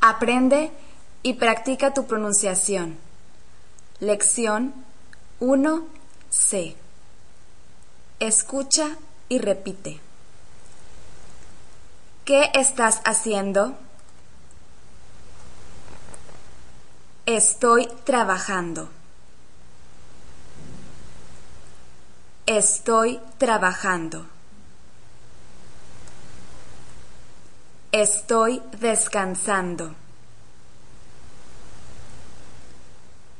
Aprende y practica tu pronunciación. Lección 1C. Escucha y repite. ¿Qué estás haciendo? Estoy trabajando. Estoy trabajando. Estoy descansando.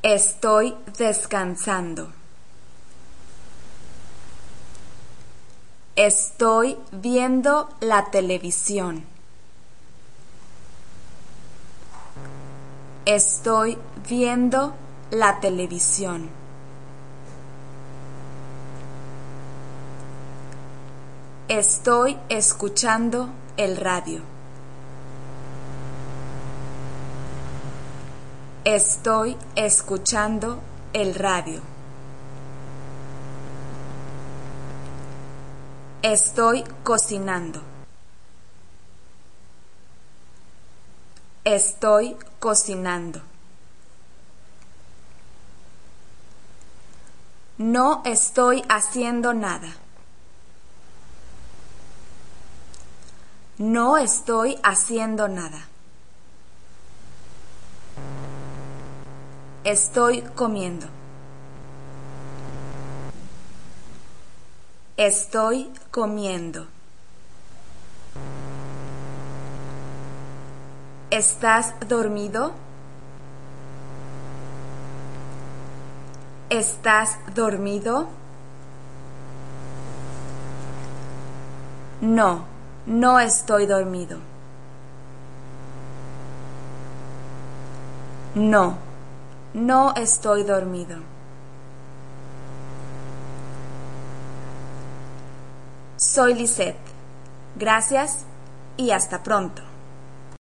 Estoy descansando. Estoy viendo la televisión. Estoy viendo la televisión. Estoy escuchando el radio. Estoy escuchando el radio. Estoy cocinando. Estoy cocinando. No estoy haciendo nada. No estoy haciendo nada. Estoy comiendo. Estoy comiendo. ¿Estás dormido? ¿Estás dormido? No, no estoy dormido. No, no estoy dormido. Soy Lisette. Gracias y hasta pronto.